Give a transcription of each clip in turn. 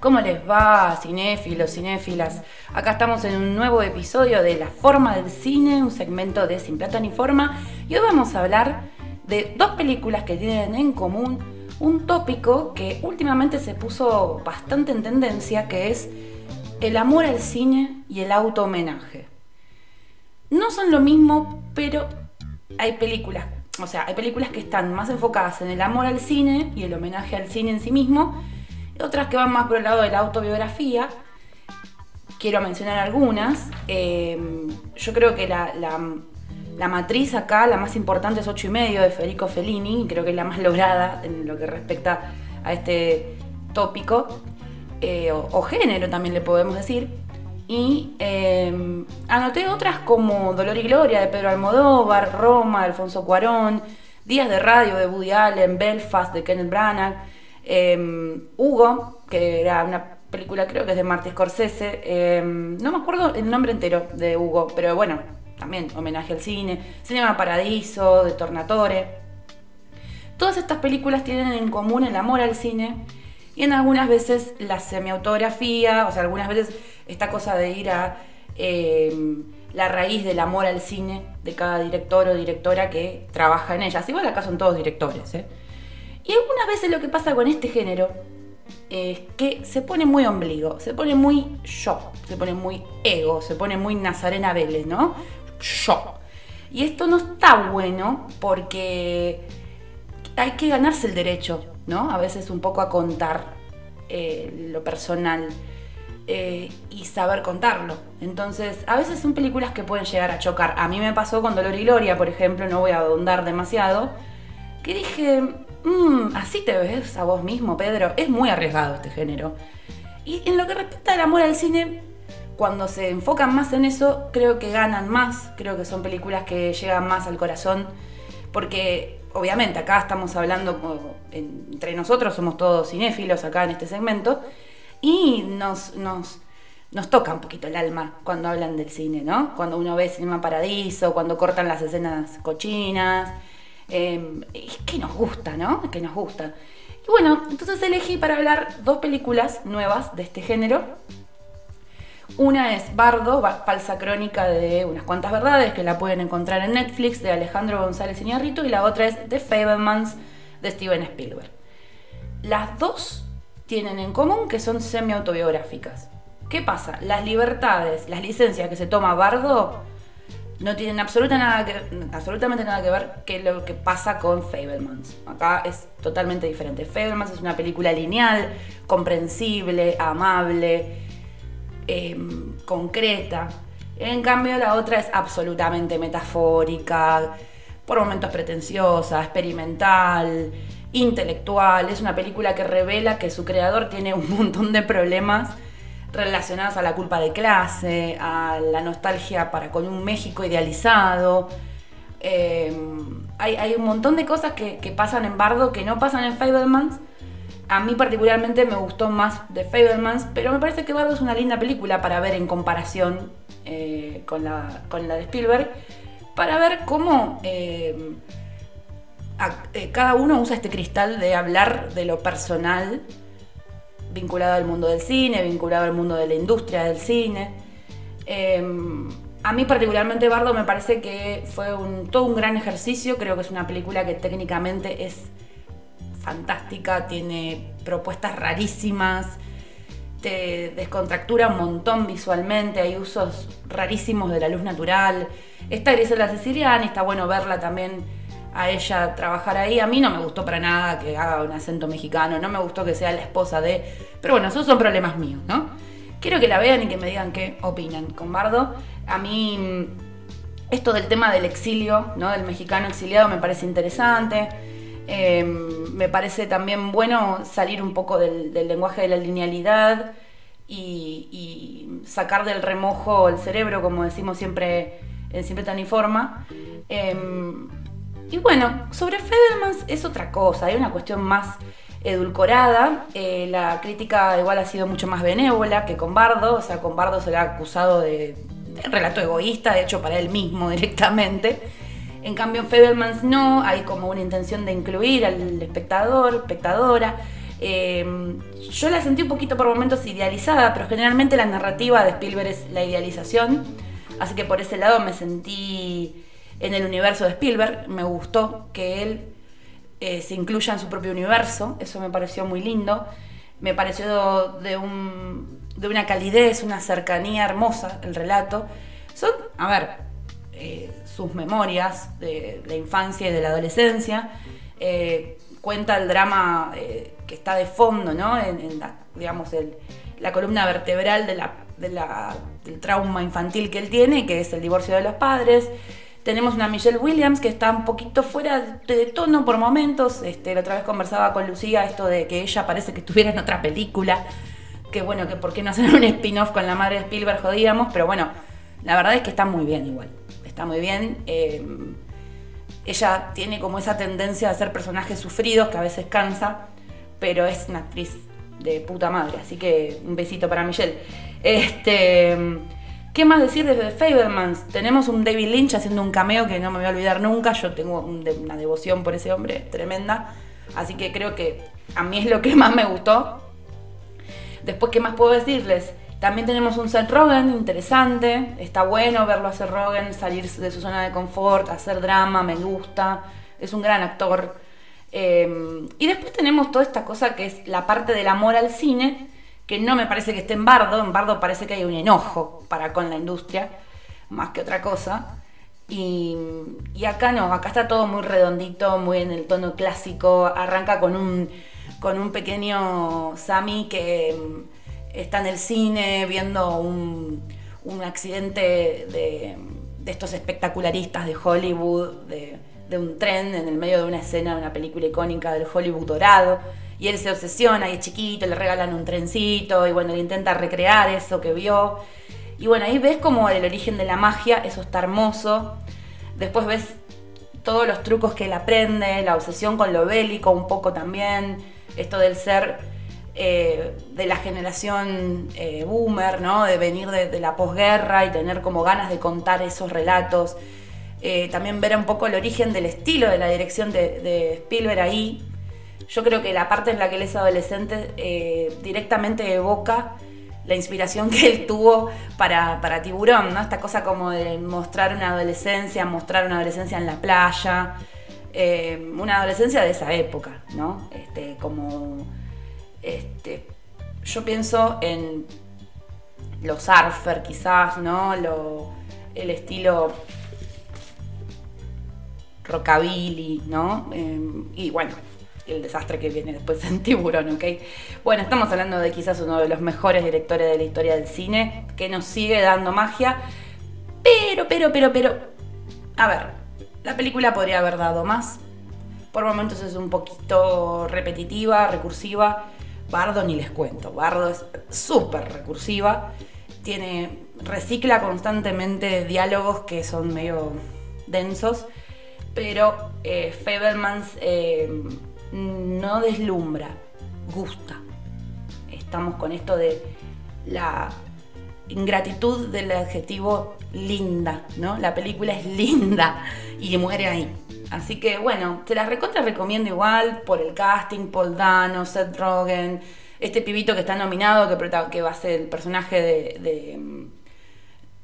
¿Cómo les va, cinéfilos, cinéfilas? Acá estamos en un nuevo episodio de La Forma del Cine, un segmento de Sin Plata ni Forma, y hoy vamos a hablar de dos películas que tienen en común un tópico que últimamente se puso bastante en tendencia, que es el amor al cine y el auto homenaje. No son lo mismo, pero hay películas, o sea, hay películas que están más enfocadas en el amor al cine y el homenaje al cine en sí mismo, otras que van más por el lado de la autobiografía. Quiero mencionar algunas. Eh, yo creo que la, matriz acá, la más importante es 8 y medio de Federico Fellini, creo que es la más lograda en lo que respecta a este tópico, eh, o, género también le podemos decir. Y eh, anoté otras como Dolor y Gloria de Pedro Almodóvar, Roma de Alfonso Cuarón, Días de Radio de Woody Allen, Belfast de Kenneth Branagh, Em, Hugo, que era una película creo que es de Marty Scorsese, em, no me acuerdo el nombre entero de Hugo, pero bueno, también homenaje al cine, Cinema Paradiso, de Tornatore. Todas estas películas tienen en común el amor al cine y en algunas veces la semiautografía, o sea, algunas veces esta cosa de ir a em, la raíz del amor al cine de cada director o directora que trabaja en ellas. Igual acá son todos directores, ¿eh? Y algunas veces lo que pasa con este género es que se pone muy ombligo, se pone muy yo, se pone muy ego, se pone muy Nazarena Vélez, ¿no? Yo. Y esto no está bueno porque hay que ganarse el derecho, ¿no? A veces un poco a contar eh, lo personal eh, y saber contarlo. Entonces, a veces son películas que pueden llegar a chocar. A mí me pasó con Dolor y Gloria, por ejemplo, no voy a ahondar demasiado, que dije, mmm, así te ves a vos mismo, Pedro. Es muy arriesgado este género. Y en lo que respecta al amor al cine, cuando se enfocan más en eso, creo que ganan más. Creo que son películas que llegan más al corazón. Porque obviamente acá estamos hablando entre nosotros, somos todos cinéfilos acá en este segmento. Y nos, nos, nos toca un poquito el alma cuando hablan del cine, ¿no? Cuando uno ve Cinema Paradiso, cuando cortan las escenas cochinas eh, que nos gusta, ¿no? Que nos gusta. Y bueno, entonces elegí para hablar dos películas nuevas de este género. Una es Bardo, falsa crónica de unas cuantas verdades, que la pueden encontrar en Netflix, de Alejandro González Iñárritu, y la otra es The Fablemans, de Steven Spielberg. Las dos tienen en común que son semi-autobiográficas. ¿Qué pasa? Las libertades, las licencias que se toma Bardo no tienen que, absolutamente nada que ver con lo que pasa con Fablemans. Acá es totalmente diferente. Fablemans es una película lineal, comprensible, amable, em, concreta. En cambio, la otra es absolutamente metafórica, por momentos pretenciosa, experimental, intelectual. Es una película que revela que su creador tiene un montón de problemas relacionadas a la culpa de clase, a la nostalgia para con un México idealizado. Eh, hay, un montón de cosas que, pasan en Bardo que no pasan en Fablemans. A mí particularmente me gustó más de Fablemans, pero me parece que Bardo es una linda película para ver en comparación eh, con, la, de Spielberg, para ver cómo eh, cada uno usa este cristal de hablar de lo personal vinculado al mundo del cine, vinculado al mundo de la industria del cine. Em, a mí particularmente Bardo me parece que fue un, todo un gran ejercicio, creo que es una película que técnicamente es fantástica, tiene propuestas rarísimas, te descontractura un montón visualmente, hay usos rarísimos de la luz natural. Está Grisela Siciliani, está bueno verla también a ella trabajar ahí. A mí no me gustó para nada que haga un acento mexicano, no me gustó que sea la esposa de... Pero bueno, esos son problemas míos, ¿no? Quiero que la vean y que me digan qué opinan. Con Bardo, a mí mm, esto del tema del exilio, ¿no? Del mexicano exiliado me parece interesante. Em, me parece también bueno salir un poco del, lenguaje de la linealidad y, sacar del remojo el cerebro, como decimos siempre en Siempre Tan Informa. Y bueno, sobre Federmans es otra cosa, hay una cuestión más edulcorada. Eh, la crítica igual ha sido mucho más benévola que con Bardo, o sea, con Bardo se le ha acusado de, relato egoísta, de hecho para él mismo directamente. En cambio en no, hay como una intención de incluir al espectador, espectadora. Eh, yo la sentí un poquito por momentos idealizada, pero generalmente la narrativa de Spielberg es la idealización, así que por ese lado me sentí en el universo de Spielberg, me gustó que él eh, se incluya en su propio universo, eso me pareció muy lindo, me pareció de, un, de una calidez, una cercanía hermosa el relato. Son, a ver, eh, sus memorias de la infancia y de la adolescencia, eh, cuenta el drama que está de fondo, ¿no? En, la, digamos, la columna vertebral de del trauma infantil que él tiene, que es el divorcio de los padres. Tenemos una Michelle Williams que está un poquito fuera de tono por momentos. Este, la otra vez conversaba con Lucía esto de que ella parece que estuviera en otra película. Que bueno, que por qué no hacer un spin-off con la madre de Spielberg, jodíamos. Pero bueno, la verdad es que está muy bien igual. Está muy bien. Eh, ella tiene como esa tendencia a hacer personajes sufridos que a veces cansa, pero es una actriz de puta madre, así que un besito para Michelle. Este, ¿Qué más decir de The Fabermans? Tenemos un David Lynch haciendo un cameo que no me voy a olvidar nunca, yo tengo una devoción por ese hombre tremenda, así que creo que a mí es lo que más me gustó. Después, ¿qué más puedo decirles? También tenemos un Seth Rogen interesante, está bueno verlo hacer Rogen, salir de su zona de confort, hacer drama, me gusta, es un gran actor. Em, y después tenemos toda esta cosa que es la parte del amor al cine, que no me parece que esté en Bardo, en Bardo parece que hay un enojo para con la industria, más que otra cosa. Y, y acá no, acá está todo muy redondito, muy en el tono clásico, arranca con un, con un pequeño Sammy que está en el cine viendo un, accidente de, estos espectacularistas de Hollywood, de, un tren en el medio de una escena de una película icónica del Hollywood dorado. Y él se obsesiona y es chiquito, le regalan un trencito y bueno, le intenta recrear eso que vio. Y bueno, ahí ves como el origen de la magia, eso está hermoso. Después ves todos los trucos que él aprende, la obsesión con lo bélico un poco también, esto del ser eh, de la generación eh, boomer, ¿no? de venir de, la posguerra y tener como ganas de contar esos relatos. Eh, también ver un poco el origen del estilo de la dirección de, Spielberg ahí. Yo creo que la parte en la que él es adolescente directamente evoca la inspiración que él tuvo para, para, Tiburón, ¿no? Esta cosa como de mostrar una adolescencia, mostrar una adolescencia en la playa, una adolescencia de esa época, ¿no? Este, como este, yo pienso en los surfer quizás, ¿no? el estilo rockabilly, ¿no? Em, y bueno, el desastre que viene después en Tiburón, ¿ok? Bueno, estamos hablando de quizás uno de los mejores directores de la historia del cine, que nos sigue dando magia, pero, pero, pero, pero, a ver, la película podría haber dado más. Por momentos es un poquito repetitiva, recursiva. Bardo ni les cuento. Bardo es súper recursiva. Tiene. recicla constantemente diálogos que son medio densos. Pero eh, no deslumbra, gusta. Estamos con esto de la ingratitud del adjetivo linda, ¿no? La película es linda y muere ahí. Así que bueno, te las recomiendo igual por el casting, Paul Dano, Seth Rogen, este pibito que está nominado, que, que va a ser el personaje de,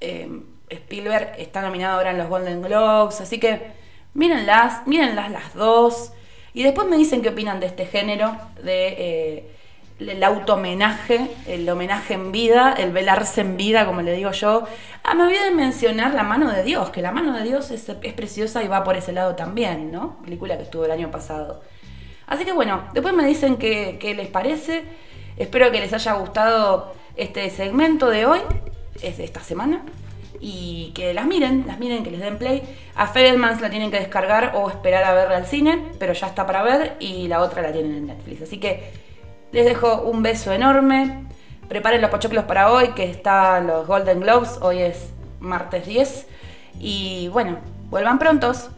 em, Spielberg, está nominado ahora en los Golden Globes, así que mírenlas, mírenlas las dos. Y después me dicen qué opinan de este género, de eh, el auto-homenaje, el homenaje en vida, el velarse en vida, como le digo yo. Ah, me olvidé de mencionar La mano de Dios, que La mano de Dios es, preciosa y va por ese lado también, ¿no? Película que estuvo el año pasado. Así que bueno, después me dicen qué, les parece. Espero que les haya gustado este segmento de hoy, es de esta semana. Y que las miren, las miren, que les den play. A Fedelmans la tienen que descargar o esperar a verla al cine, pero ya está para ver. Y la otra la tienen en Netflix. Así que les dejo un beso enorme. Preparen los pochoclos para hoy, que están los Golden Globes. Hoy es martes 10. Y bueno, vuelvan prontos.